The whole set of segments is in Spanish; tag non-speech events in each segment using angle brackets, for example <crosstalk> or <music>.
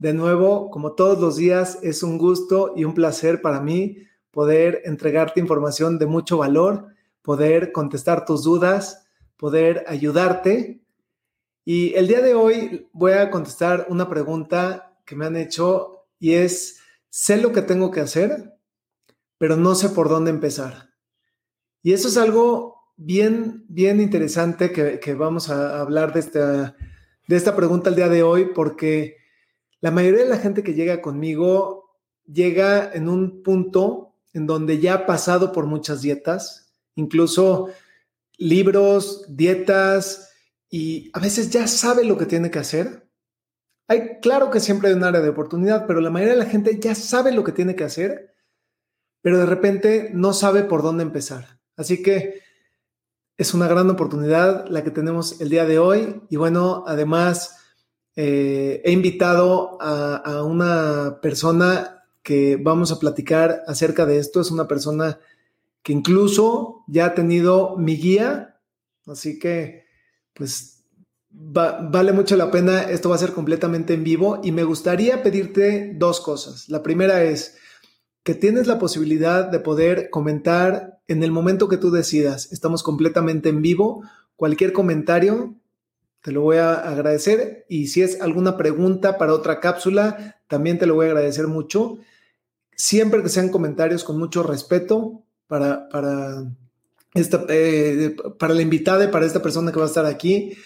De nuevo, como todos los días, es un gusto y un placer para mí poder entregarte información de mucho valor, poder contestar tus dudas, poder ayudarte. Y el día de hoy voy a contestar una pregunta que me han hecho y es, sé lo que tengo que hacer, pero no sé por dónde empezar. Y eso es algo bien, bien interesante que, vamos a hablar de esta, de esta pregunta el día de hoy, porque la mayoría de la gente que llega conmigo llega en un punto en donde ya ha pasado por muchas dietas, incluso libros, dietas, y a veces ya sabe lo que tiene que hacer, hay, claro que siempre hay un área de oportunidad, pero la mayoría de la gente ya sabe lo que tiene que hacer, pero de repente no sabe por dónde empezar. Así que es una gran oportunidad la que tenemos el día de hoy. Y bueno, además eh, he invitado a, a una persona que vamos a platicar acerca de esto. Es una persona que incluso ya ha tenido mi guía. Así que, pues vale mucho la pena, esto va a ser completamente en vivo y me gustaría pedirte dos cosas. La primera es que tienes la posibilidad de poder comentar en el momento que tú decidas. Estamos completamente en vivo. Cualquier comentario, te lo voy a agradecer. Y si es alguna pregunta para otra cápsula, también te lo voy a agradecer mucho. Siempre que sean comentarios con mucho respeto para, para, esta, eh, para la invitada y para esta persona que va a estar aquí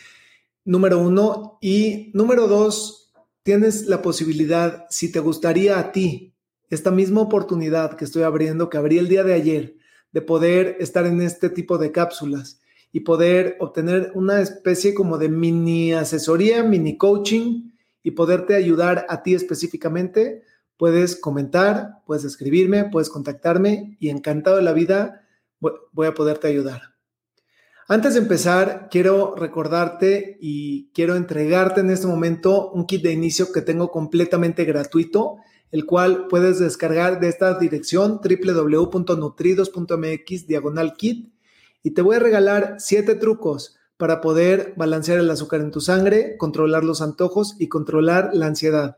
número uno. Y número dos, tienes la posibilidad, si te gustaría a ti, esta misma oportunidad que estoy abriendo, que abrí el día de ayer, de poder estar en este tipo de cápsulas y poder obtener una especie como de mini asesoría, mini coaching y poderte ayudar a ti específicamente, puedes comentar, puedes escribirme, puedes contactarme y encantado de la vida voy a poderte ayudar. Antes de empezar, quiero recordarte y quiero entregarte en este momento un kit de inicio que tengo completamente gratuito, el cual puedes descargar de esta dirección www.nutridos.mx diagonal kit y te voy a regalar siete trucos para poder balancear el azúcar en tu sangre, controlar los antojos y controlar la ansiedad.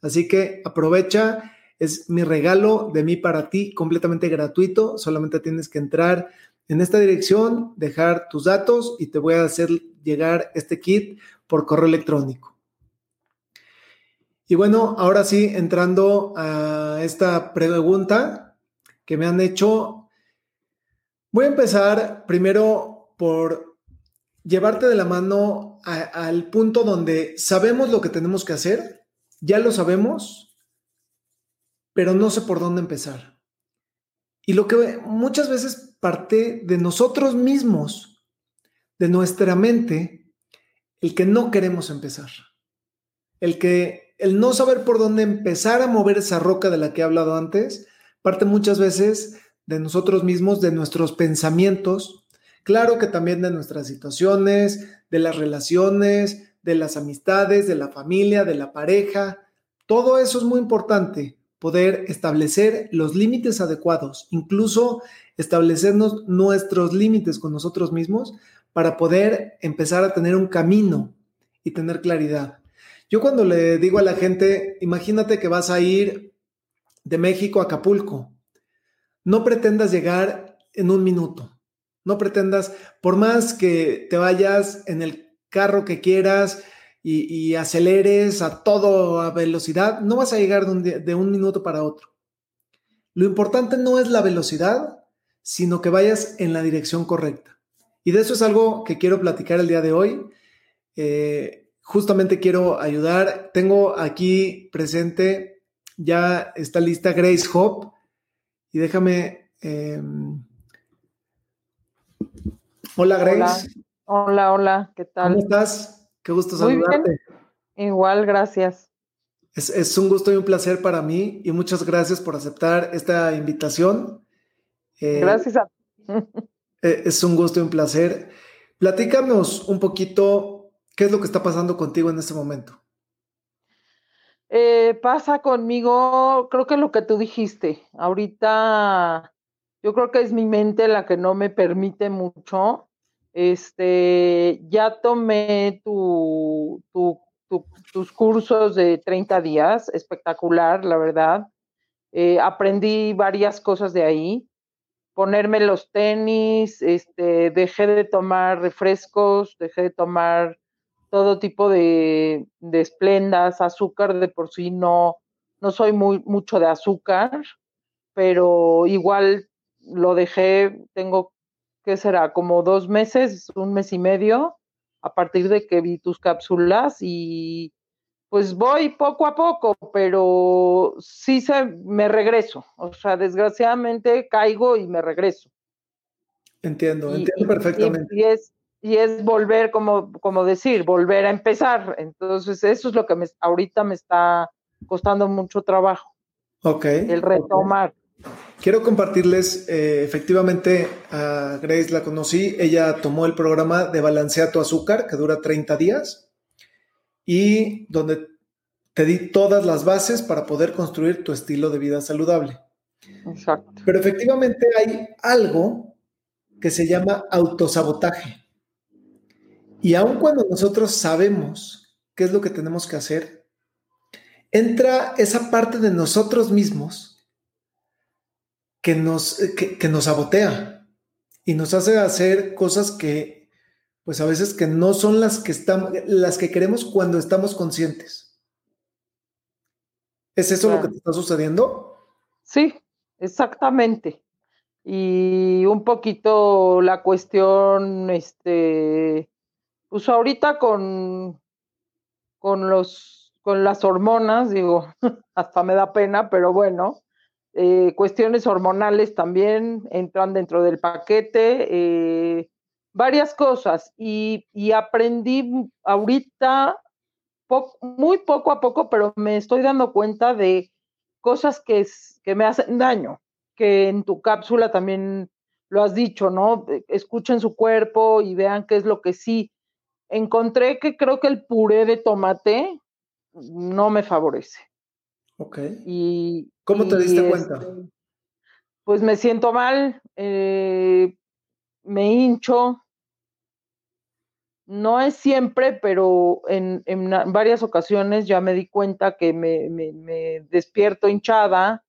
Así que aprovecha, es mi regalo de mí para ti, completamente gratuito, solamente tienes que entrar en esta dirección, dejar tus datos y te voy a hacer llegar este kit por correo electrónico. Y bueno, ahora sí, entrando a esta pregunta que me han hecho, voy a empezar primero por llevarte de la mano al punto donde sabemos lo que tenemos que hacer, ya lo sabemos, pero no sé por dónde empezar. Y lo que muchas veces parte de nosotros mismos, de nuestra mente, el que no queremos empezar. El que el no saber por dónde empezar a mover esa roca de la que he hablado antes, parte muchas veces de nosotros mismos, de nuestros pensamientos, claro que también de nuestras situaciones, de las relaciones, de las amistades, de la familia, de la pareja. Todo eso es muy importante poder establecer los límites adecuados, incluso establecernos nuestros límites con nosotros mismos para poder empezar a tener un camino y tener claridad. Yo cuando le digo a la gente, imagínate que vas a ir de México a Acapulco, no pretendas llegar en un minuto, no pretendas, por más que te vayas en el carro que quieras, y, aceleres a toda velocidad, no vas a llegar de un, minuto para otro. Lo importante no es la velocidad, sino que vayas en la dirección correcta. Y de eso es algo que quiero platicar el día de hoy. Eh, justamente quiero ayudar. Tengo aquí presente, ya está lista Grace Hope. Y déjame... Em, hola Grace. Hola. hola, hola, ¿qué tal? ¿Cómo estás? Qué gusto saludarte. Igual, gracias. Es, un gusto y un placer para mí y muchas gracias por aceptar esta invitación. Eh, gracias a <laughs> eh, Es un gusto y un placer. Platícanos un poquito qué es lo que está pasando contigo en este momento. Eh, pasa conmigo, creo que lo que tú dijiste, ahorita yo creo que es mi mente la que no me permite mucho. Este, ya tomé tu, tus cursos de 30 días, espectacular, la verdad. Eh, aprendí varias cosas de ahí. Ponerme los tenis, este, dejé de tomar refrescos, dejé de tomar todo tipo de, de esplendas, azúcar de por sí no, no soy muy mucho de azúcar, pero igual lo dejé, tengo, ¿qué será? Como dos meses, un mes y medio, a partir de que vi tus cápsulas y pues voy poco a poco, pero sí se, me regreso. O sea, desgraciadamente caigo y me regreso. Entiendo, entiendo perfectamente. Y, es, y es volver, como, como decir, volver a empezar. Entonces, eso es lo que me, ahorita me está costando mucho trabajo. Ok. El retomar. Quiero compartirles, eh, efectivamente, a Grace la conocí, ella tomó el programa de Balancea tu azúcar, que dura 30 días, y donde te di todas las bases para poder construir tu estilo de vida saludable. Exacto. Pero efectivamente hay algo que se llama autosabotaje. Y aun cuando nosotros sabemos qué es lo que tenemos que hacer, entra esa parte de nosotros mismos que nos, que, nos sabotea y nos hace hacer cosas que, pues a veces que no son las que, estamos, las que queremos cuando estamos conscientes. ¿Es eso lo que te está sucediendo? Sí, exactamente. Y un poquito la cuestión, este, pues ahorita con, con los, con las hormonas, digo, <laughs> hasta me da pena, pero bueno, eh, cuestiones hormonales también entran dentro del paquete, eh, varias cosas. Y, aprendí ahorita, muy poco a poco, pero me estoy dando cuenta de cosas que, que me hacen daño, que en tu cápsula también lo has dicho, ¿no? Escuchen su cuerpo y vean qué es lo que sí. Encontré que creo que el puré de tomate no me favorece. Ok. Y, ¿Cómo te diste cuenta? Pues me siento mal, eh, me hincho. No es siempre, pero en, varias ocasiones ya me di cuenta que me, me, despierto hinchada,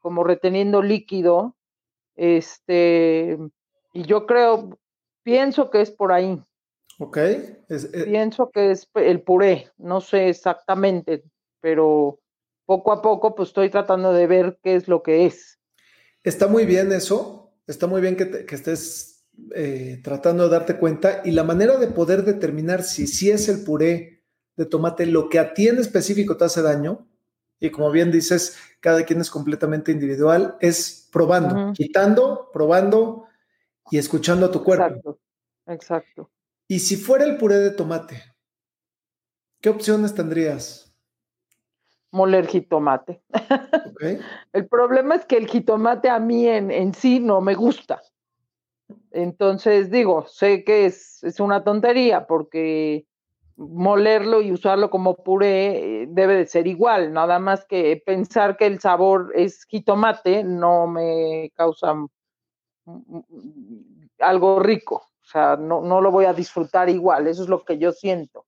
como reteniendo líquido. Este, y yo creo, pienso que es por ahí. Ok. Eh pienso que es el puré, no sé exactamente, pero poco a poco pues estoy tratando de ver qué es lo que es. Está muy bien eso, está muy bien que, estés eh, tratando de darte cuenta y la manera de poder determinar si, si es el puré de tomate lo que a ti en específico te hace daño, y como bien dices, cada quien es completamente individual, es probando, quitando, probando y escuchando a tu cuerpo. Exacto, exacto. Y si fuera el puré de tomate, ¿qué opciones tendrías? moler jitomate. <laughs> el problema es que el jitomate a mí en, sí no me gusta. Entonces digo, sé que es, es, una tontería porque molerlo y usarlo como puré eh, debe de ser igual, nada más que pensar que el sabor es jitomate no me causa algo rico, sea, no, no lo voy a disfrutar igual, eso es lo que yo siento.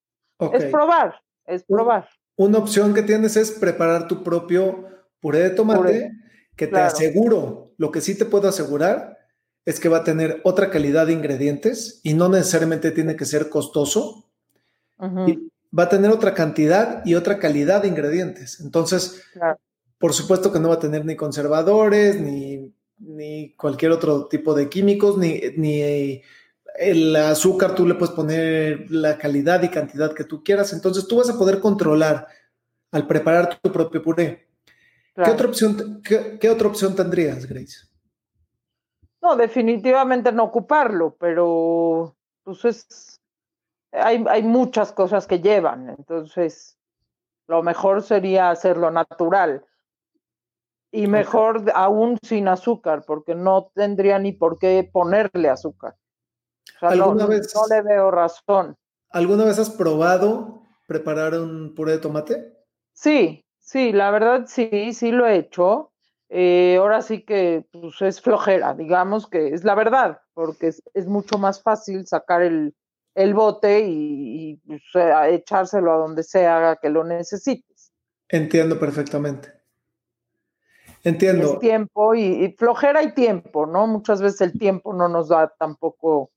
Es probar, es probar. Una opción que tienes es preparar tu propio puré de tomate, que te aseguro, lo que sí te puedo asegurar es que va a tener otra calidad de ingredientes y no necesariamente tiene que ser costoso. va a tener otra cantidad y otra calidad de ingredientes. Entonces, por supuesto que no va a tener ni conservadores, ni, ni cualquier otro tipo de químicos, ni, ni el azúcar tú le puedes poner la calidad y cantidad que tú quieras, entonces tú vas a poder controlar al preparar tu propio puré. ¿Qué, otra opción, qué, otra opción tendrías, Grace? No, definitivamente no ocuparlo, pero pues hay, hay muchas cosas que llevan, entonces Lo mejor sería hacerlo natural. Y mejor aún sin azúcar, porque no tendría ni por qué ponerle azúcar. ¿Alguna vez, no le veo razón. ¿Alguna vez has probado preparar un puré de tomate? Sí, sí, la verdad sí, sí lo he hecho. Eh, ahora sí que pues, es flojera, digamos que es la verdad, porque es, mucho más fácil sacar el, bote y, pues, echárselo a donde sea que lo necesites. Entiendo perfectamente. Entiendo. Es tiempo y, flojera y tiempo, ¿no? Muchas veces el tiempo no nos da tampoco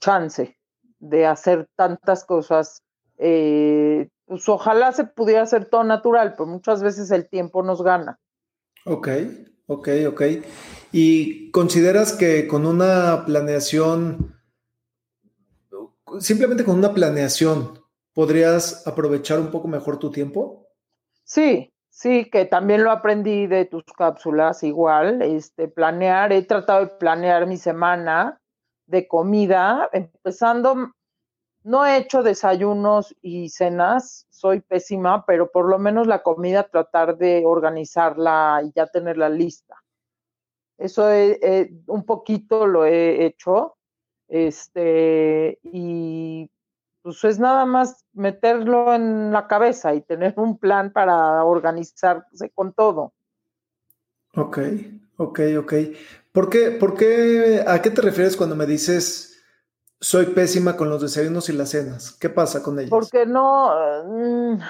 chance de hacer tantas cosas. Eh, pues ojalá se pudiera hacer todo natural, pero muchas veces el tiempo nos gana. Ok, ok, ok. ¿Y consideras que con una planeación, simplemente con una planeación, podrías aprovechar un poco mejor tu tiempo? Sí, sí, que también lo aprendí de tus cápsulas, igual, este, planear, he tratado de planear mi semana de comida, empezando no he hecho desayunos y cenas, soy pésima, pero por lo menos la comida tratar de organizarla y ya tenerla lista. Eso un poquito lo he hecho. Este, y pues es nada más meterlo en la cabeza y tener un plan para organizarse con todo. Ok, ok, ok. ¿Por qué, por qué, a qué te refieres cuando me dices soy pésima con los desayunos y las cenas. ¿Qué pasa con ellos? Porque no, mm,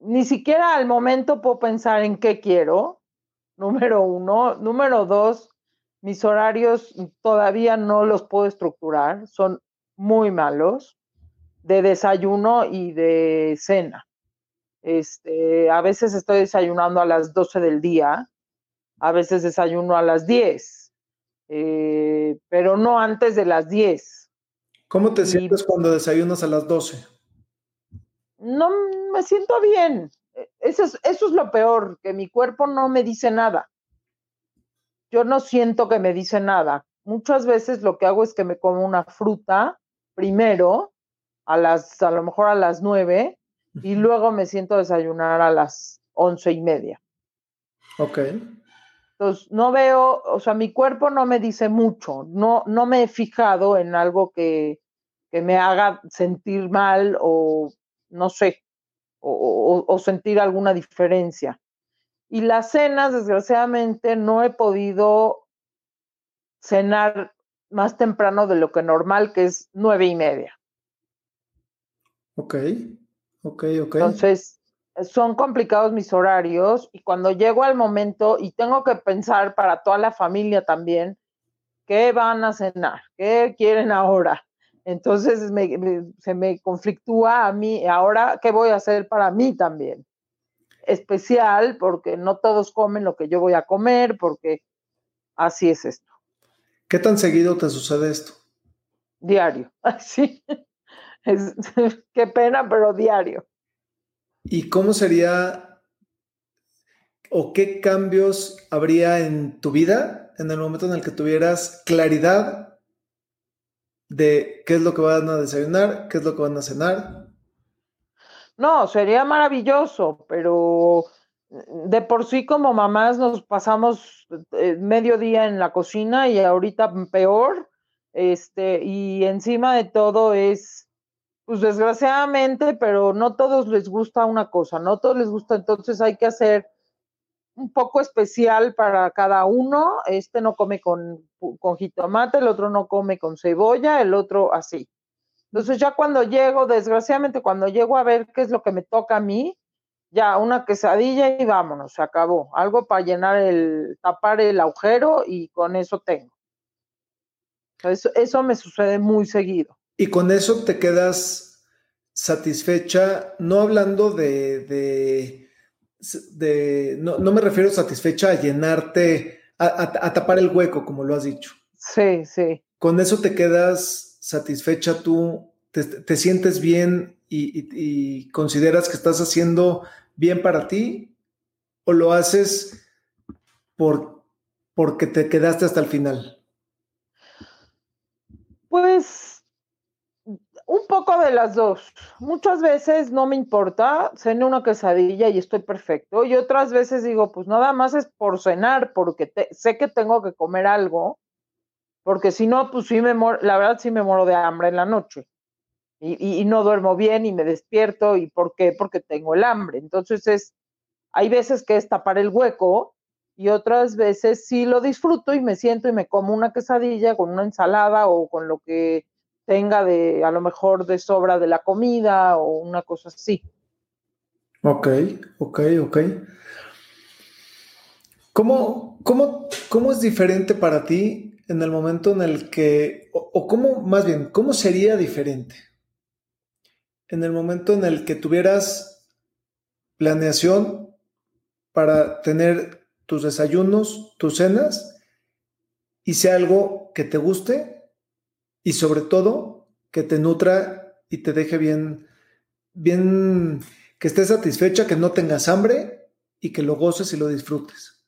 ni siquiera al momento puedo pensar en qué quiero, número uno. Número dos, mis horarios todavía no los puedo estructurar, son muy malos de desayuno y de cena. Este, a veces estoy desayunando a las 12 del día, a veces desayuno a las 10 eh, pero no antes de las 10. ¿Cómo te sientes cuando desayunas a las 12? No me siento bien. E, eso es, eso es lo peor, que mi cuerpo no me dice nada. Yo no siento que me dice nada. Muchas veces lo que hago es que me como una fruta primero, a las, a lo mejor a las 9, y luego me siento a desayunar a las once y media. Ok. Entonces, no veo, o sea, mi cuerpo no me dice mucho, no, no me he fijado en algo que, me haga sentir mal o no sé, o, sentir alguna diferencia. Y las cenas, desgraciadamente, no he podido cenar más temprano de lo que normal, que es nueve y media. Ok, ok, ok. Entonces, son complicados mis horarios y cuando llego al momento y tengo que pensar para toda la familia también, ¿qué van a cenar? ¿Qué quieren ahora? Entonces se me conflictúa a mí, ahora, ¿qué voy a hacer para mí también? Especial porque no todos comen lo que yo voy a comer, porque así es esto. ¿Qué tan seguido te sucede esto? Diario, <laughs> sí. <laughs> qué pena, pero diario. ¿Y cómo sería o qué cambios habría en tu vida en el momento en el que tuvieras claridad de qué es lo que van a desayunar, qué es lo que van a cenar? No, sería maravilloso, pero de por sí como mamás nos pasamos eh, medio día en la cocina y ahorita peor, este, y encima de todo es pues desgraciadamente, pero no todos les gusta una cosa, no todos les gusta, entonces hay que hacer un poco especial para cada uno. Este no come con, jitomate, el otro no come con cebolla, el otro así. Entonces ya cuando llego, desgraciadamente cuando llego a ver qué es lo que me toca a mí, ya una quesadilla y vámonos, se acabó. Algo para llenar el, tapar el agujero y con eso tengo. Eso, eso me sucede muy seguido. Y con eso te quedas satisfecha, no hablando de, de, no, me refiero satisfecha a llenarte, a, tapar el hueco, como lo has dicho. Sí, sí. Con eso te quedas satisfecha tú, te, sientes bien y, y, consideras que estás haciendo bien para ti o lo haces por, porque te quedaste hasta el final. Pues poco de las dos. Muchas veces no me importa, ceno una quesadilla y estoy perfecto. Y otras veces digo, pues nada más es por cenar, porque sé que tengo que comer algo, porque si no, pues sí me muero, la verdad sí me muero de hambre en la noche. Y, y, no duermo bien y me despierto. ¿Y por qué? Porque tengo el hambre. Entonces es, hay veces que es tapar el hueco y otras veces sí lo disfruto y me siento y me como una quesadilla con una ensalada o con lo que tenga de a lo mejor de sobra de la comida o una cosa así. Ok, ok, ok. ¿Cómo, cómo, cómo es diferente para ti en el momento en el que, o, o cómo, más bien, cómo sería diferente en el momento en el que tuvieras planeación para tener tus desayunos, tus cenas, y sea algo que te guste y sobre todo que te nutra y te deje bien, bien, que estés satisfecha, que no tengas hambre y que lo goces y lo disfrutes.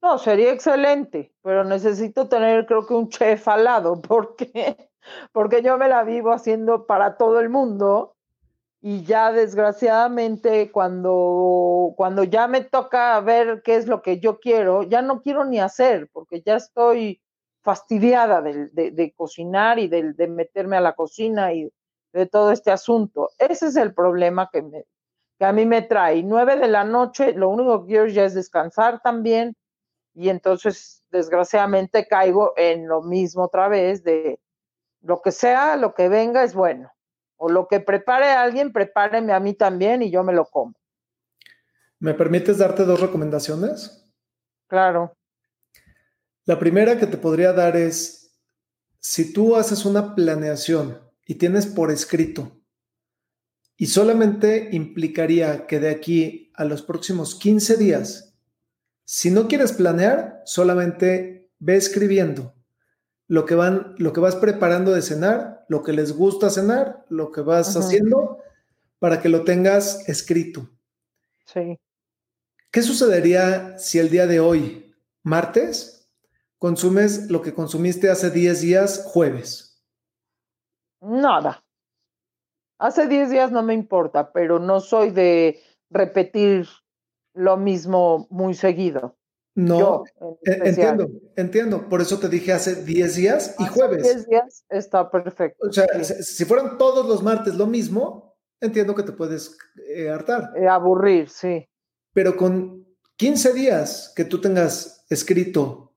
No, sería excelente, pero necesito tener creo que un chef al lado <laughs> porque, porque yo me la vivo haciendo para todo el mundo y ya desgraciadamente cuando, cuando ya me toca ver qué es lo que yo quiero, ya no quiero ni hacer porque ya estoy fastidiada de, cocinar y de, meterme a la cocina y de todo este asunto. Ese es el problema que, me, que a mí me trae. Nueve de la noche, lo único que quiero ya es descansar también y entonces desgraciadamente caigo en lo mismo otra vez de lo que sea, lo que venga es bueno. O lo que prepare alguien, prepáreme a mí también y yo me lo como. ¿Me permites darte dos recomendaciones? Claro. La primera que te podría dar es, si tú haces una planeación y tienes por escrito, y solamente implicaría que de aquí a los próximos 15 días, si no quieres planear, solamente ve escribiendo lo que van, lo que vas preparando de cenar, lo que les gusta cenar, lo que vas haciendo, para que lo tengas escrito. Sí. ¿Qué sucedería si el día de hoy, martes, consumes lo que consumiste hace 10 días jueves? Nada. Hace 10 días no me importa, pero no soy de repetir lo mismo muy seguido. No, e, entiendo, entiendo. Por eso te dije hace 10 días y jueves. 10 días está perfecto. O sea, si fueran todos los martes lo mismo, entiendo que te puedes eh, hartar. Eh, aburrir, sí. Pero con 15 días que tú tengas escrito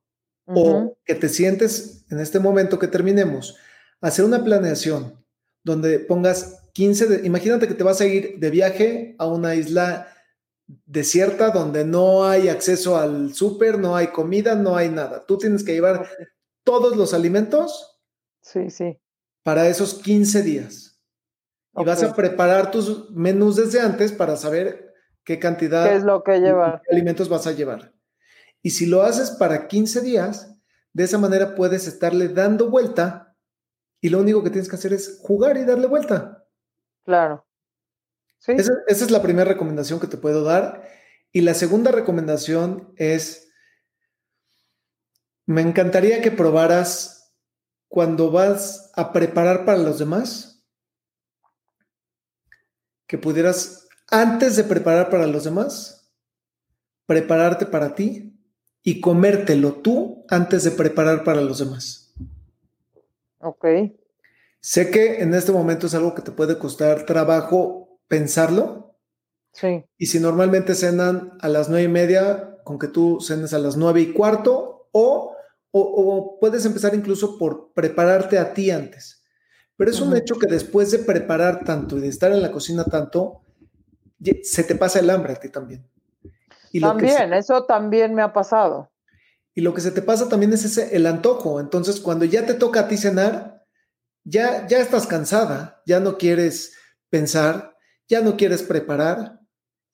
o que te sientes en este momento que terminemos, hacer una planeación donde pongas 15, de, imagínate que te vas a ir de viaje a una isla desierta donde no hay acceso al súper, no hay comida, no hay nada. Tú tienes que llevar todos los alimentos. Sí, sí. Para esos 15 días. Y vas a preparar tus menús desde antes para saber qué cantidad ¿Qué es lo que de alimentos vas a llevar. Y si lo haces para 15 días, de esa manera puedes estarle dando vuelta y lo único que tienes que hacer es jugar y darle vuelta. Claro. ¿Sí? Esa, es la primera recomendación que te puedo dar. Y la segunda recomendación es, me encantaría que probaras cuando vas a preparar para los demás, que pudieras, antes de preparar para los demás, prepararte para ti y comértelo tú antes de preparar para los demás. Ok. Sé que en este momento es algo que te puede costar trabajo pensarlo. Sí. Y si normalmente cenan a las nueve y media, con que tú cenes a las nueve y cuarto, o, o, puedes empezar incluso por prepararte a ti antes. Pero es un hecho que después de preparar tanto y de estar en la cocina tanto, se te pasa el hambre a ti también también, eso también me ha pasado. Y lo que se te pasa también es ese, el antojo. Entonces, cuando ya te toca a ti cenar, ya, ya estás cansada, ya no quieres pensar, ya no quieres preparar,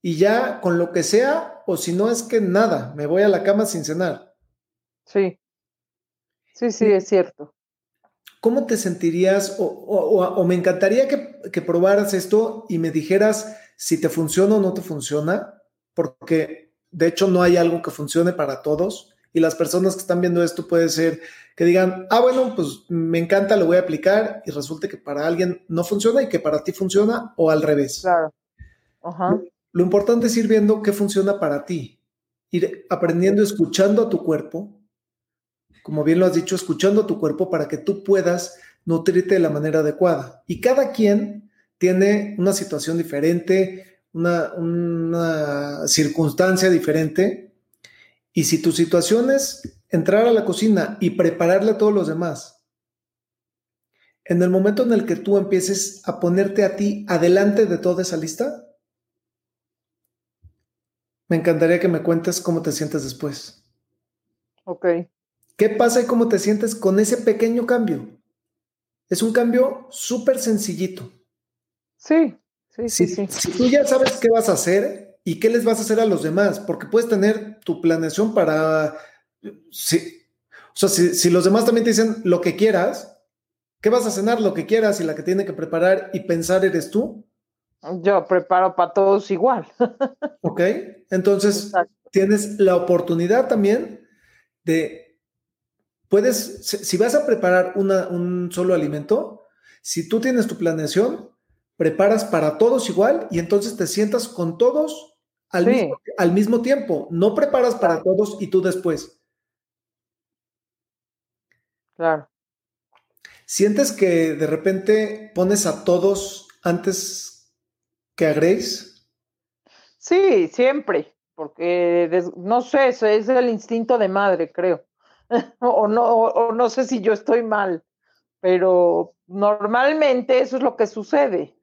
y ya con lo que sea, o si no es que nada, me voy a la cama sin cenar. Sí, sí, sí, es cierto. ¿Cómo te sentirías? O, me encantaría que, que probaras esto y me dijeras si te funciona o no te funciona, porque de hecho, no hay algo que funcione para todos y las personas que están viendo esto puede ser que digan, ah, bueno, pues me encanta, lo voy a aplicar y resulte que para alguien no funciona y que para ti funciona o al revés. Claro. Ajá. Lo, importante es ir viendo qué funciona para ti, ir aprendiendo, escuchando a tu cuerpo, como bien lo has dicho, escuchando a tu cuerpo para que tú puedas nutrirte de la manera adecuada. Y cada quien tiene una situación diferente, una, una circunstancia diferente. Y si tu situación es entrar a la cocina y prepararle a todos los demás, en el momento en el que tú empieces a ponerte a ti adelante de toda esa lista, me encantaría que me cuentes cómo te sientes después. Ok. ¿Qué pasa y cómo te sientes con ese pequeño cambio? Es un cambio súper sencillito. Sí, sí, sí, sí. Si tú ya sabes qué vas a hacer y qué les vas a hacer a los demás, porque puedes tener tu planeación para... Si, o sea, si, si los demás también te dicen lo que quieras, ¿qué vas a cenar? Lo que quieras y la que tiene que preparar y pensar eres tú. Yo preparo para todos igual. <laughs> ok, entonces tienes la oportunidad también de, puedes, si vas a preparar un solo alimento, si tú tienes tu planeación, preparas para todos igual y entonces te sientas con todos al, mismo, al mismo tiempo. No preparas para todos y tú después. Claro. ¿Sientes que de repente pones a todos antes que agregues? Sí, siempre, porque no sé, es el instinto de madre, creo. <laughs> o, no, o, no sé si yo estoy mal, pero normalmente eso es lo que sucede.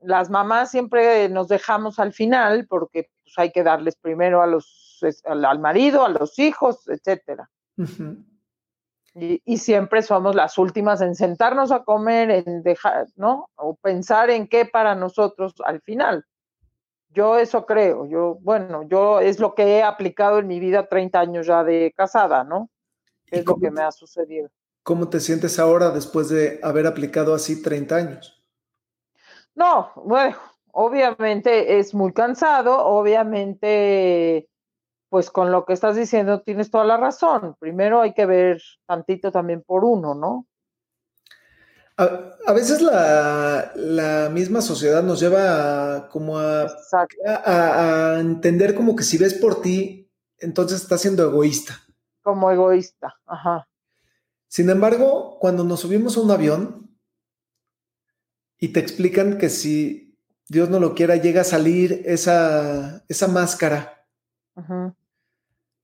Las mamás siempre nos dejamos al final porque pues, hay que darles primero a los, al, marido, a los hijos, etcétera. Y, siempre somos las últimas en sentarnos a comer, en dejar, ¿no? O pensar en qué para nosotros al final. Yo eso creo, yo, bueno, yo es lo que he aplicado en mi vida 30 años ya de casada, ¿no? Es lo que me ha sucedido. ¿Cómo te sientes ahora después de haber aplicado así 30 años? No, bueno, obviamente es muy cansado, obviamente pues con lo que estás diciendo tienes toda la razón. Primero hay que ver tantito también por uno, ¿no? A, veces la, misma sociedad nos lleva a, como a, a, entender como que si ves por ti, entonces estás siendo egoísta. Como egoísta, ajá. Sin embargo, cuando nos subimos a un avión y te explican que si Dios no lo quiera, llega a salir esa, esa máscara ajá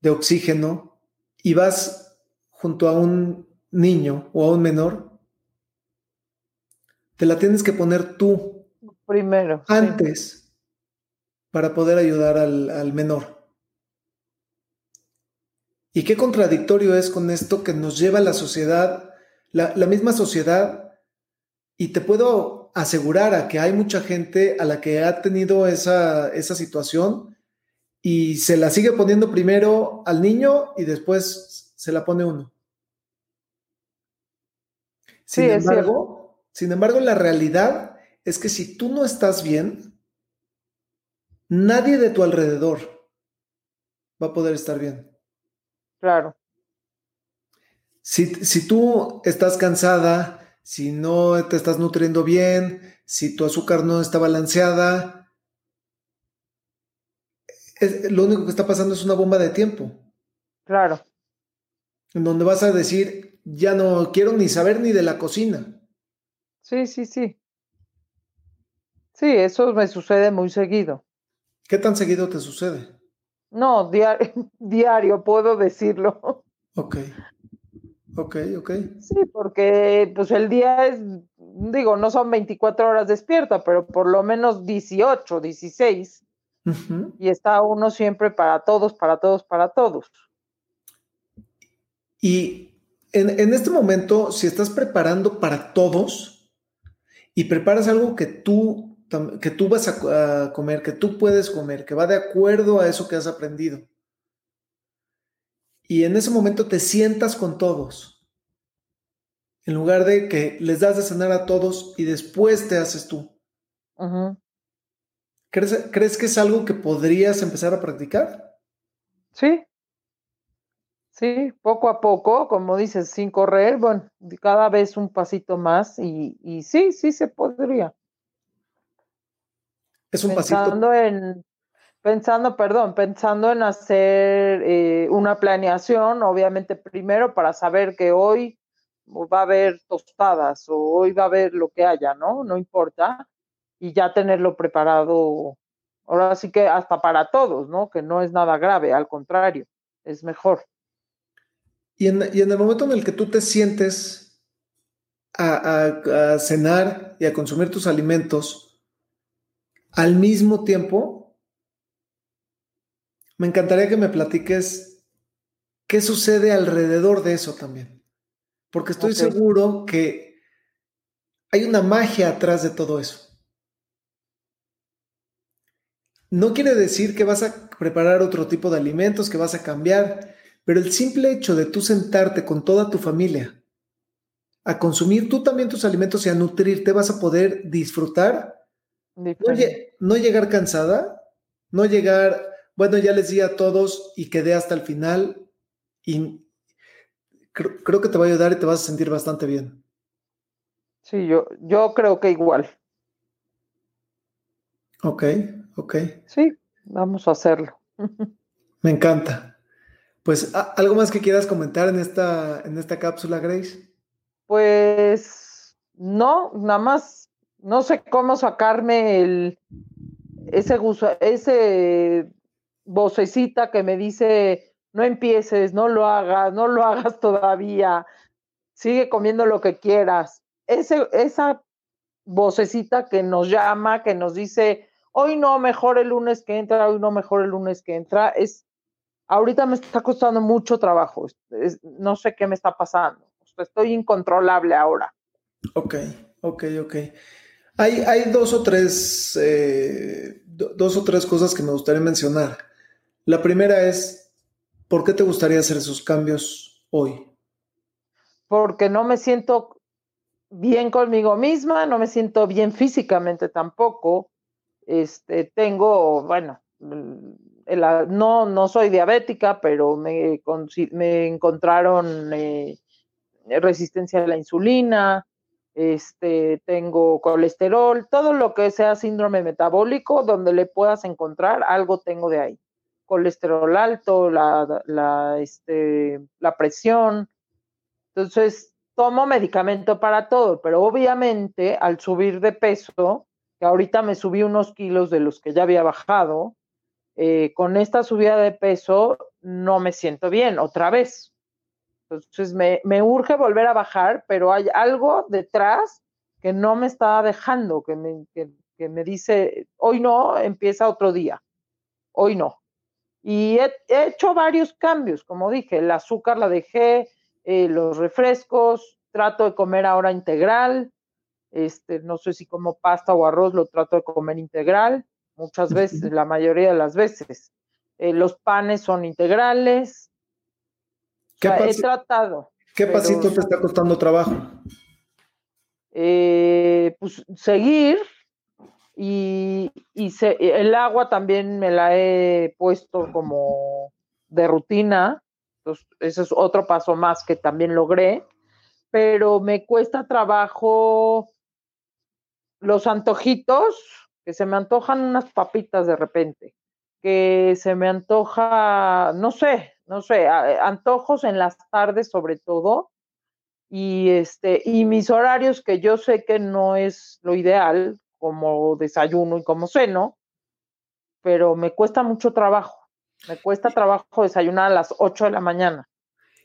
de oxígeno y vas junto a un niño o a un menor, te la tienes que poner tú. Primero. Antes, para poder ayudar al, menor. Y qué contradictorio es con esto que nos lleva la sociedad, la, la misma sociedad, y te puedo asegurar a que hay mucha gente a la que ha tenido esa, esa situación y se la sigue poniendo primero al niño y después se la pone uno. Sin embargo, sin embargo, la realidad es que si tú no estás bien, nadie de tu alrededor va a poder estar bien. Claro. Si, si tú estás cansada, si no te estás nutriendo bien, si tu azúcar no está balanceada, lo único que está pasando es una bomba de tiempo. Claro. En donde vas a decir, ya no quiero ni saber ni de la cocina. Sí, sí, sí. Sí, eso me sucede muy seguido. ¿Qué tan seguido te sucede? No, diario, <laughs> diario puedo decirlo. Ok. Ok, ok. Sí, porque pues el día es, digo, no son 24 horas despierta, pero por lo menos 18, 16. Y está uno siempre para todos, para todos, para todos. Y en, este momento, si estás preparando para todos y preparas algo que tú, que tú vas a, comer, que tú puedes comer, que va de acuerdo a eso que has aprendido, y en ese momento te sientas con todos, en lugar de que les das de cenar a todos y después te haces tú. ¿Crees, que es algo que podrías empezar a practicar? Sí. Sí, poco a poco, como dices, sin correr, bueno, cada vez un pasito más y, y sí, sí se podría. Es un pensando en, pensando, perdón, pensando en hacer eh, una planeación, obviamente primero para saber que hoy va a haber tostadas o hoy va a haber lo que haya, ¿no? No importa. Y ya tenerlo preparado, ahora sí que hasta para todos, ¿no? Que no es nada grave, al contrario, es mejor. Y en, el momento en el que tú te sientes a, cenar y a consumir tus alimentos, al mismo tiempo, me encantaría que me platiques qué sucede alrededor de eso también. Porque estoy seguro que hay una magia atrás de todo eso. No quiere decir que vas a preparar otro tipo de alimentos, que vas a cambiar, pero el simple hecho de tú sentarte con toda tu familia a consumir tú también tus alimentos y a nutrirte, vas a poder disfrutar. No, llegar cansada, no llegar, bueno, ya les di a todos y quedé hasta el final y creo, que te va a ayudar y te vas a sentir bastante bien. Sí, yo, yo creo que igual. Ok, ok. Sí, vamos a hacerlo. <laughs> Me encanta. Pues, ¿algo más que quieras comentar en esta, en esta cápsula, Grace? Pues, no, nada más, no sé cómo sacarme el, ese, ese vocecita que me dice, no empieces, no lo hagas, no lo <laughs> hagas todavía, sigue comiendo lo que quieras. Ese, esa vocecita que nos llama, que nos dice, hoy no, mejor el lunes que entra, hoy no, mejor el lunes que entra, es ahorita me está costando mucho trabajo. no sé qué me está pasando. Estoy incontrolable ahora. Ok, ok, ok. Hay, hay dos o tres, eh, dos o tres cosas que me gustaría mencionar. La primera es, ¿por qué te gustaría hacer esos cambios hoy? Porque no me siento bien conmigo misma, no me siento bien físicamente tampoco. Este, tengo, bueno, no, no soy diabética, pero me, me encontraron eh, resistencia a la insulina, este, tengo colesterol, todo lo que sea síndrome metabólico, donde le puedas encontrar, algo tengo de ahí. Colesterol alto, la, la, este, la presión. Entonces, tomo medicamento para todo, pero obviamente al subir de peso, que ahorita me subí unos kilos de los que ya había bajado, eh, con esta subida de peso no me siento bien otra vez. Entonces me, urge volver a bajar, pero hay algo detrás que no me está dejando, que me, me dice, hoy no, empieza otro día, hoy no. Y he, hecho varios cambios, como dije, el azúcar la dejé, eh, los refrescos, trato de comer ahora integral, este, no sé si como pasta o arroz, lo trato de comer integral muchas veces, la mayoría de las veces. Eh, los panes son integrales. ¿Qué he tratado. ¿Qué pasito te está costando trabajo? Eh, pues seguir y, el agua también me la he puesto como de rutina. Entonces, ese es otro paso más que también logré, pero me cuesta trabajo los antojitos que se me antojan unas papitas de repente, que se me antoja, no sé, no sé, antojos en las tardes sobre todo, y este, y mis horarios que yo sé que no es lo ideal, como desayuno y como ceno, pero me cuesta mucho trabajo. Me cuesta trabajo desayunar a las 8 de la mañana.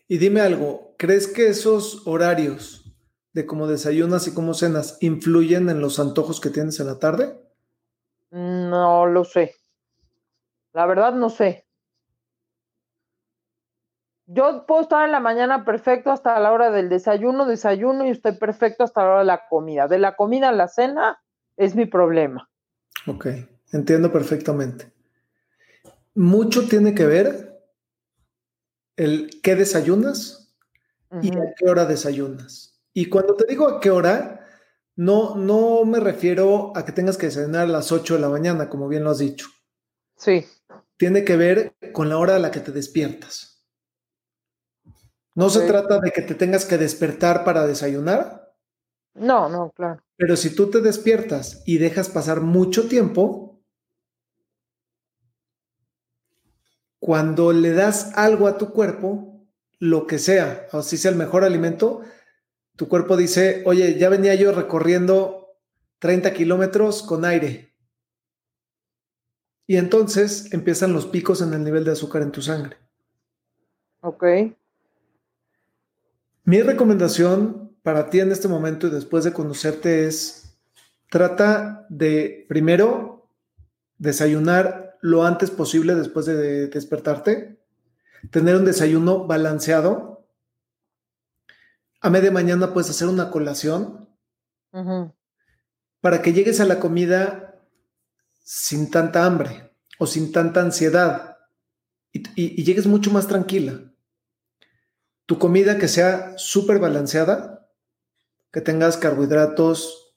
Y dime algo, ¿crees que esos horarios de cómo desayunas y cómo cenas influyen en los antojos que tienes en la tarde? No lo sé. La verdad no sé. Yo puedo estar en la mañana perfecto hasta la hora del desayuno, desayuno y estoy perfecto hasta la hora de la comida. De la comida a la cena es mi problema. Ok, entiendo perfectamente. Mucho tiene que ver el qué desayunas y a qué hora desayunas. Y cuando te digo a qué hora, no, no me refiero a que tengas que desayunar a las 8 de la mañana, como bien lo has dicho. Sí. Tiene que ver con la hora a la que te despiertas. No se trata de que te tengas que despertar para desayunar. No, no, claro. Pero si tú te despiertas y dejas pasar mucho tiempo, cuando le das algo a tu cuerpo, lo que sea, o si sea el mejor alimento, tu cuerpo dice, oye, ya venía yo recorriendo 30 kilómetros con aire. Y entonces empiezan los picos en el nivel de azúcar en tu sangre. Ok. Mi recomendación para ti en este momento y después de conocerte es, trata de primero desayunar lo antes posible después de despertarte, tener un desayuno balanceado. A media mañana puedes hacer una colación para que llegues a la comida sin tanta hambre o sin tanta ansiedad y, llegues mucho más tranquila. Tu comida que sea súper balanceada, que tengas carbohidratos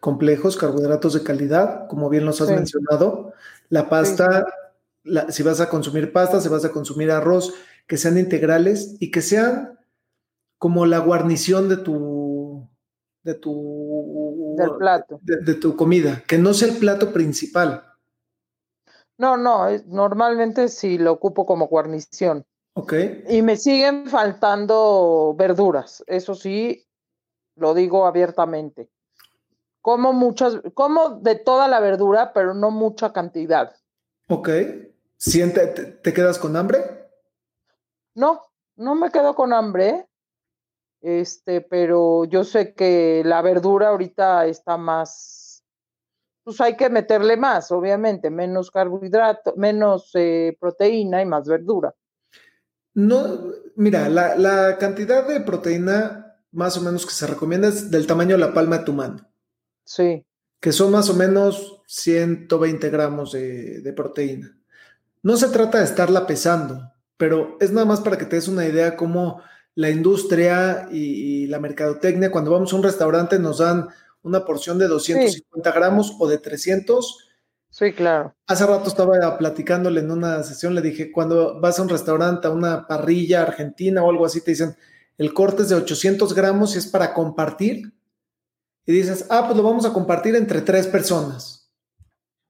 complejos, carbohidratos de calidad, como bien los has mencionado, la pasta, si vas a consumir pasta, si vas a consumir arroz, que sean integrales y que sean como la guarnición de tu de tu del plato de, tu comida, que no sea el plato principal. No, no, normalmente sí lo ocupo como guarnición. Ok. Y me siguen faltando verduras, eso sí, lo digo abiertamente como muchas, como de toda la verdura, pero no mucha cantidad. Ok. ¿Siente, te, quedas con hambre? No, no me quedo con hambre. Este, pero yo sé que la verdura ahorita está más, pues hay que meterle más, obviamente, menos carbohidrato, menos eh, proteína y más verdura. No, mira, la, la cantidad de proteína más o menos que se recomienda es del tamaño de la palma de tu mano. Sí. Que son más o menos 120 gramos de, proteína. No se trata de estarla pesando, pero es nada más para que te des una idea cómo la industria y, la mercadotecnia, cuando vamos a un restaurante, nos dan una porción de 250 gramos o de 300. Sí, claro. Hace rato estaba platicándole en una sesión, le dije, cuando vas a un restaurante, a una parrilla argentina o algo así, te dicen, el corte es de 800 gramos y es para compartir y dices, ah, pues lo vamos a compartir entre tres personas.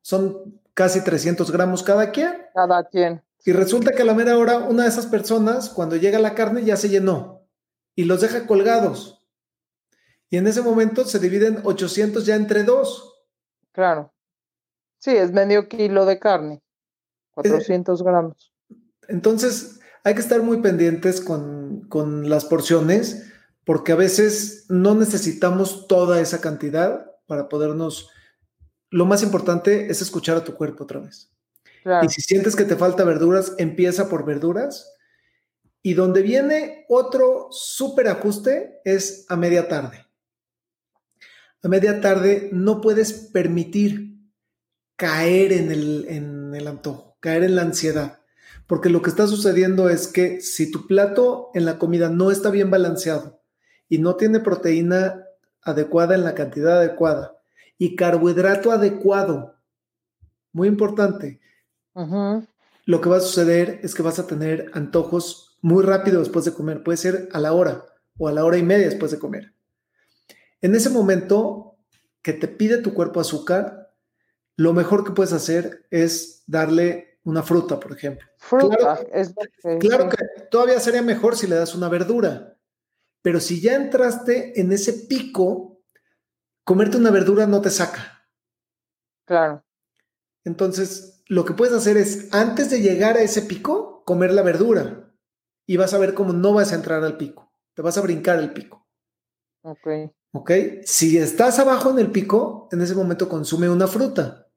Son casi 300 gramos cada quien. Cada quien. Y resulta que a la mera hora una de esas personas, cuando llega la carne, ya se llenó y los deja colgados. Y en ese momento se dividen 800 ya entre dos. Claro. Sí, es medio kilo de carne. 400 gramos. Entonces, hay que estar muy pendientes con, con las porciones porque a veces no necesitamos toda esa cantidad para podernos... Lo más importante es escuchar a tu cuerpo otra vez. Y si sientes que te falta verduras, empieza por verduras. Y donde viene otro súper ajuste es a media tarde. A media tarde no puedes permitir caer en el, en el antojo, caer en la ansiedad. Porque lo que está sucediendo es que si tu plato en la comida no está bien balanceado, y no tiene proteína adecuada en la cantidad adecuada y carbohidrato adecuado, muy importante, lo que va a suceder es que vas a tener antojos muy rápido después de comer. Puede ser a la hora o a la hora y media después de comer. En ese momento que te pide tu cuerpo azúcar, lo mejor que puedes hacer es darle una fruta, por ejemplo. Fruta. claro que todavía sería mejor si le das una verdura. Pero si ya entraste en ese pico, comerte una verdura no te saca. Claro. Entonces, lo que puedes hacer es, antes de llegar a ese pico, comer la verdura. Y vas a ver cómo no vas a entrar al pico. Te vas a brincar el pico. Ok. Ok. Si estás abajo en el pico, en ese momento consume una fruta.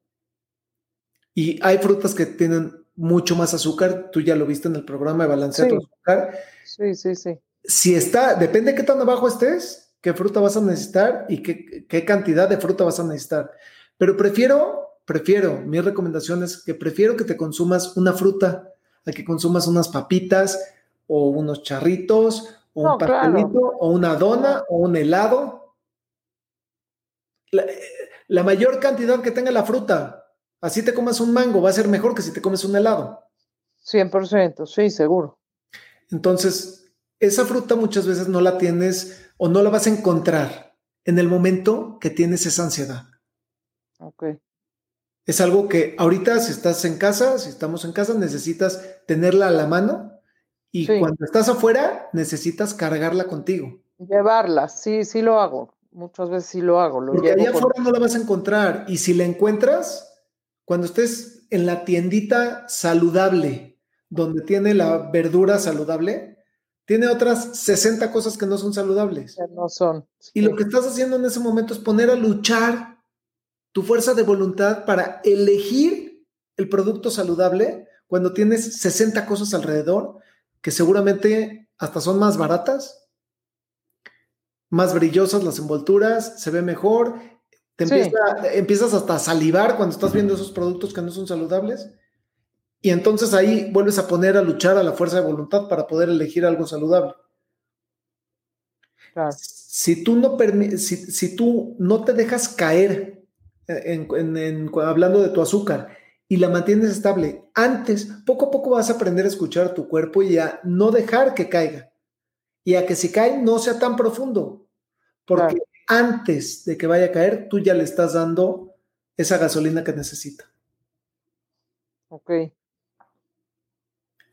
Y hay frutas que tienen mucho más azúcar. Tú ya lo viste en el programa de balancear tu azúcar. Sí, sí, sí si está, depende de qué tan abajo estés, qué fruta vas a necesitar y qué, cantidad de fruta vas a necesitar. Pero prefiero, prefiero, mi recomendación es que prefiero que te consumas una fruta a que consumas unas papitas o unos charritos o un pastelito o una dona o un helado. La, la, mayor cantidad que tenga la fruta, así te comas un mango, va a ser mejor que si te comes un helado. 100%, sí, seguro. Entonces, esa fruta muchas veces no la tienes o no la vas a encontrar en el momento que tienes esa ansiedad. Ok. Es algo que ahorita si estás en casa, si estamos en casa, necesitas tenerla a la mano y cuando estás afuera necesitas cargarla contigo. Llevarla, sí, sí lo hago. Muchas veces sí lo hago. Lo Porque allá afuera no la vas a encontrar y si la encuentras, cuando estés en la tiendita saludable, donde tiene la verdura saludable, tiene otras 60 cosas que no son saludables. no son. Y lo que estás haciendo en ese momento es poner a luchar tu fuerza de voluntad para elegir el producto saludable cuando tienes 60 cosas alrededor que seguramente hasta son más baratas, más brillosas las envolturas, se ve mejor, te empiezas hasta a salivar cuando estás viendo esos productos que no son saludables y entonces ahí vuelves a poner a luchar a la fuerza de voluntad para poder elegir algo saludable. Si, tú no si, tú no te dejas caer en, hablando de tu azúcar y la mantienes estable, antes, poco a poco vas a aprender a escuchar a tu cuerpo y a no dejar que caiga. Y a que si cae no sea tan profundo. Porque antes de que vaya a caer, tú ya le estás dando esa gasolina que necesita. Ok.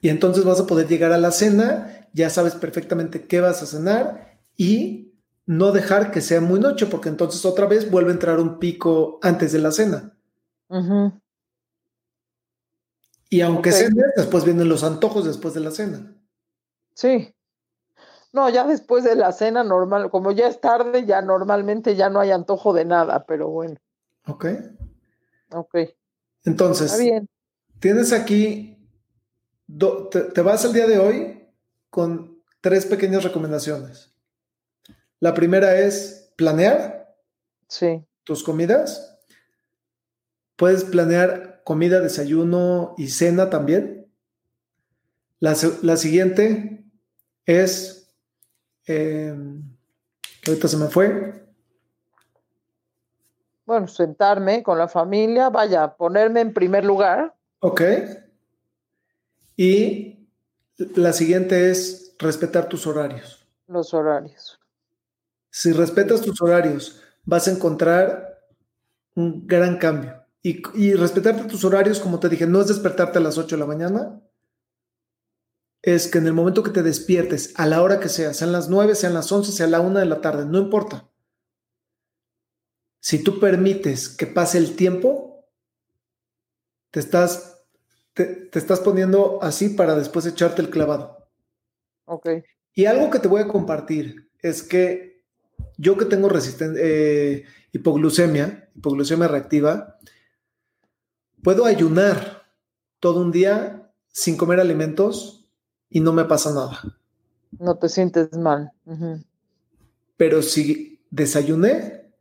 Y entonces vas a poder llegar a la cena, ya sabes perfectamente qué vas a cenar y no dejar que sea muy noche, porque entonces otra vez vuelve a entrar un pico antes de la cena. Y aunque cenes, después vienen los antojos después de la cena. Sí. No, ya después de la cena normal, como ya es tarde, ya normalmente ya no hay antojo de nada, pero bueno. Ok. Ok. Entonces, bien. tienes aquí te, vas el día de hoy con tres pequeñas recomendaciones. La primera es planear sí. tus comidas. Puedes planear comida, desayuno y cena también. La, siguiente es, que ahorita se me fue. Bueno, sentarme con la familia, vaya, ponerme en primer lugar. Ok. Y la siguiente es respetar tus horarios. Los horarios. Si respetas tus horarios, vas a encontrar un gran cambio. Y, y respetarte tus horarios, como te dije, no es despertarte a las 8 de la mañana, es que en el momento que te despiertes, a la hora que sea, sean las 9, sean las 11, sea la 1 de la tarde, no importa. Si tú permites que pase el tiempo, te estás te, estás poniendo así para después echarte el clavado. Ok. Y algo que te voy a compartir es que yo que tengo eh, hipoglucemia, hipoglucemia reactiva, puedo ayunar todo un día sin comer alimentos y no me pasa nada. No te sientes mal. Pero si desayuné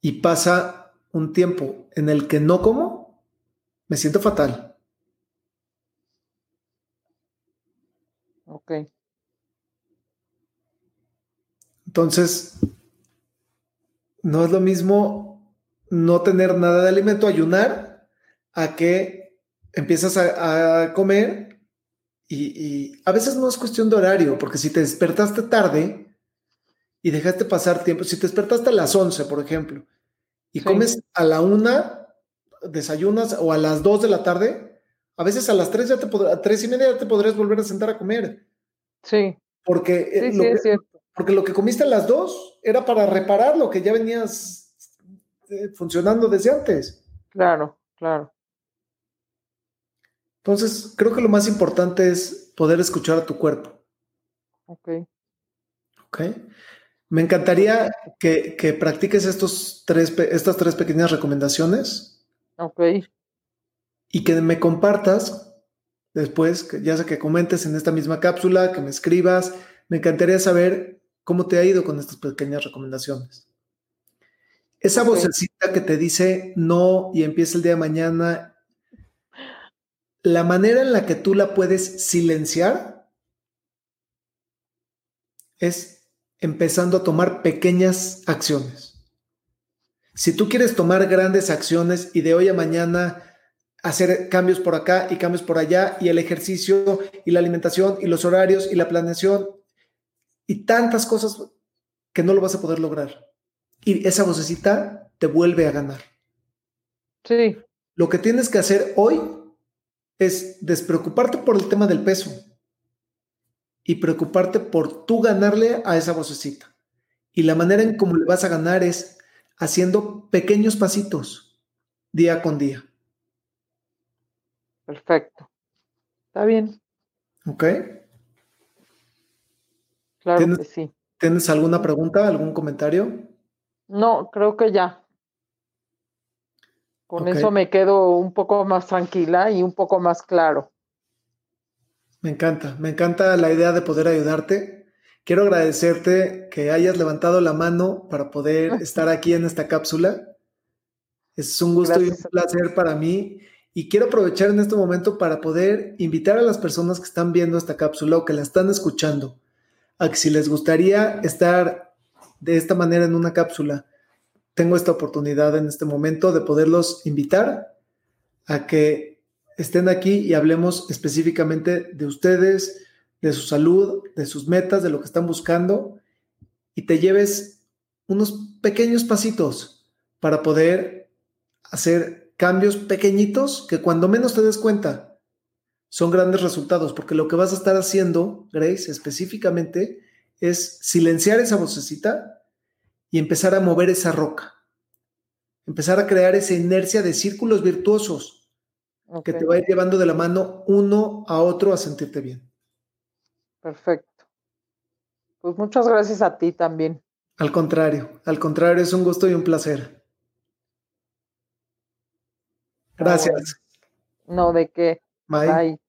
y pasa un tiempo en el que no como, me siento fatal. Ok. Entonces, no es lo mismo no tener nada de alimento, ayunar, a que empiezas a, comer y, a veces no es cuestión de horario, porque si te despertaste tarde y dejaste pasar tiempo, si te despertaste a las 11, por ejemplo, y comes a la una, desayunas o a las 2 de la tarde, a veces a las 3 ya te a tres y media ya te podrías volver a sentar a comer. Sí. Porque, eh, lo que, porque lo que comiste a las 2 era para reparar lo que ya venías eh, funcionando desde antes. Claro, claro. Entonces, creo que lo más importante es poder escuchar a tu cuerpo. Ok. Ok. Me encantaría que, que practiques estos tres, estas tres pequeñas recomendaciones. Ok y que me compartas después, que ya sea que comentes en esta misma cápsula, que me escribas. Me encantaría saber cómo te ha ido con estas pequeñas recomendaciones. Esa vocecita que te dice no y empieza el día de mañana, la manera en la que tú la puedes silenciar es empezando a tomar pequeñas acciones. Si tú quieres tomar grandes acciones y de hoy a mañana hacer cambios por acá y cambios por allá y el ejercicio y la alimentación y los horarios y la planeación y tantas cosas que no lo vas a poder lograr. Y esa vocecita te vuelve a ganar. Sí. Lo que tienes que hacer hoy es despreocuparte por el tema del peso y preocuparte por tú ganarle a esa vocecita. Y la manera en cómo le vas a ganar es haciendo pequeños pasitos día con día. Perfecto. Está bien. ¿Ok? Claro que sí. ¿Tienes alguna pregunta, algún comentario? No, creo que ya. Con eso me quedo un poco más tranquila y un poco más claro. Me encanta, me encanta la idea de poder ayudarte. Quiero agradecerte que hayas levantado la mano para poder <laughs> estar aquí en esta cápsula. Es un gusto y un placer para mí. Y quiero aprovechar en este momento para poder invitar a las personas que están viendo esta cápsula o que la están escuchando a que si les gustaría estar de esta manera en una cápsula, tengo esta oportunidad en este momento de poderlos invitar a que estén aquí y hablemos específicamente de ustedes, de su salud, de sus metas, de lo que están buscando y te lleves unos pequeños pasitos para poder hacer cambios pequeñitos que cuando menos te des cuenta son grandes resultados, porque lo que vas a estar haciendo, Grace, específicamente, es silenciar esa vocecita y empezar a mover esa roca. Empezar a crear esa inercia de círculos virtuosos que te va a ir llevando de la mano uno a otro a sentirte bien. Perfecto. Pues muchas gracias a ti también. Al contrario, al contrario, es un gusto y un placer. Gracias. No, de qué. Bye.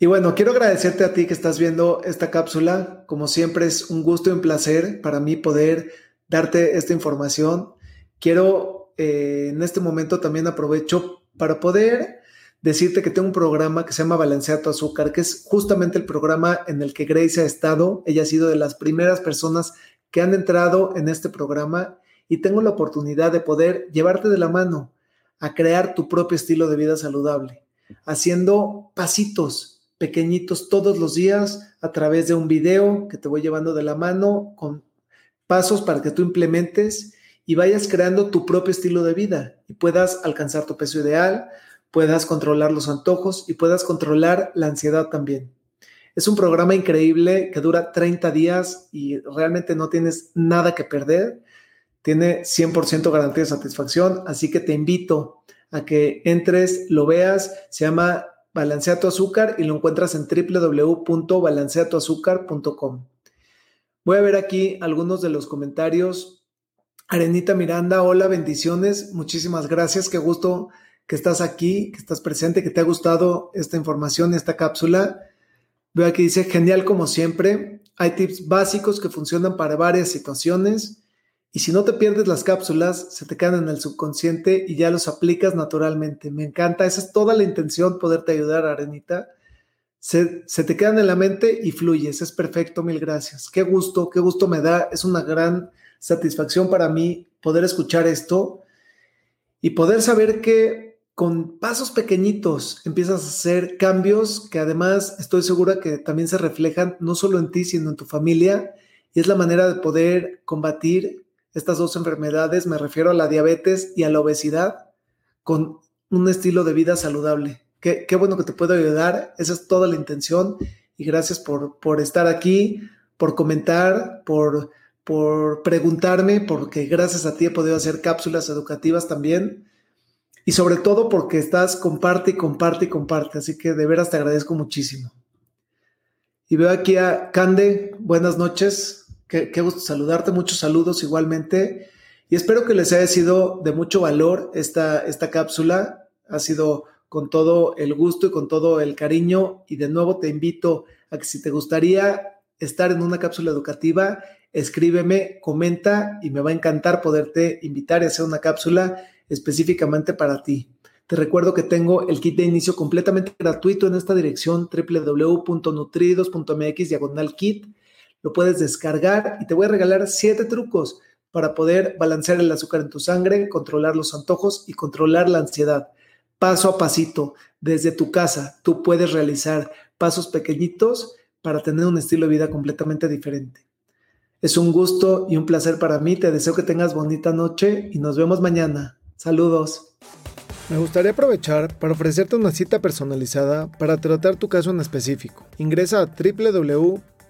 Y bueno, quiero agradecerte a ti que estás viendo esta cápsula. Como siempre es un gusto y un placer para mí poder darte esta información. Quiero eh, en este momento también aprovecho para poder decirte que tengo un programa que se llama Balancea tu azúcar, que es justamente el programa en el que Grace ha estado. Ella ha sido de las primeras personas que han entrado en este programa y tengo la oportunidad de poder llevarte de la mano a crear tu propio estilo de vida saludable, haciendo pasitos pequeñitos todos los días a través de un video que te voy llevando de la mano con pasos para que tú implementes y vayas creando tu propio estilo de vida y puedas alcanzar tu peso ideal, puedas controlar los antojos y puedas controlar la ansiedad también. Es un programa increíble que dura 30 días y realmente no tienes nada que perder. Tiene 100% garantía de satisfacción, así que te invito a que entres, lo veas. Se llama Balancea tu azúcar y lo encuentras en www.balanceatuazúcar.com. Voy a ver aquí algunos de los comentarios. Arenita Miranda, hola, bendiciones. Muchísimas gracias. Qué gusto que estás aquí, que estás presente, que te ha gustado esta información, esta cápsula. Veo aquí dice, genial como siempre. Hay tips básicos que funcionan para varias situaciones. Y si no te pierdes las cápsulas, se te quedan en el subconsciente y ya los aplicas naturalmente. Me encanta, esa es toda la intención, poderte ayudar, Arenita. Se, se, te quedan en la mente y fluyes, es perfecto, mil gracias. Qué gusto, qué gusto me da, es una gran satisfacción para mí poder escuchar esto y poder saber que con pasos pequeñitos empiezas a hacer cambios que además estoy segura que también se reflejan no solo en ti, sino en tu familia y es la manera de poder combatir estas dos enfermedades, me refiero a la diabetes y a la obesidad, con un estilo de vida saludable. Qué, bueno que te puedo ayudar, esa es toda la intención y gracias por, por estar aquí, por comentar, por, por preguntarme, porque gracias a ti he podido hacer cápsulas educativas también y sobre todo porque estás comparte y comparte y comparte, así que de veras te agradezco muchísimo. Y veo aquí a Cande, buenas noches. Qué, gusto saludarte, muchos saludos igualmente. Y espero que les haya sido de mucho valor esta, esta cápsula. Ha sido con todo el gusto y con todo el cariño. Y de nuevo te invito a que si te gustaría estar en una cápsula educativa, escríbeme, comenta y me va a encantar poderte invitar a hacer una cápsula específicamente para ti. Te recuerdo que tengo el kit de inicio completamente gratuito en esta dirección www.nutridos.mx diagonal kit lo puedes descargar y te voy a regalar siete trucos para poder balancear el azúcar en tu sangre, controlar los antojos y controlar la ansiedad. Paso a pasito, desde tu casa, tú puedes realizar pasos pequeñitos para tener un estilo de vida completamente diferente. Es un gusto y un placer para mí. Te deseo que tengas bonita noche y nos vemos mañana. Saludos. Me gustaría aprovechar para ofrecerte una cita personalizada para tratar tu caso en específico. Ingresa a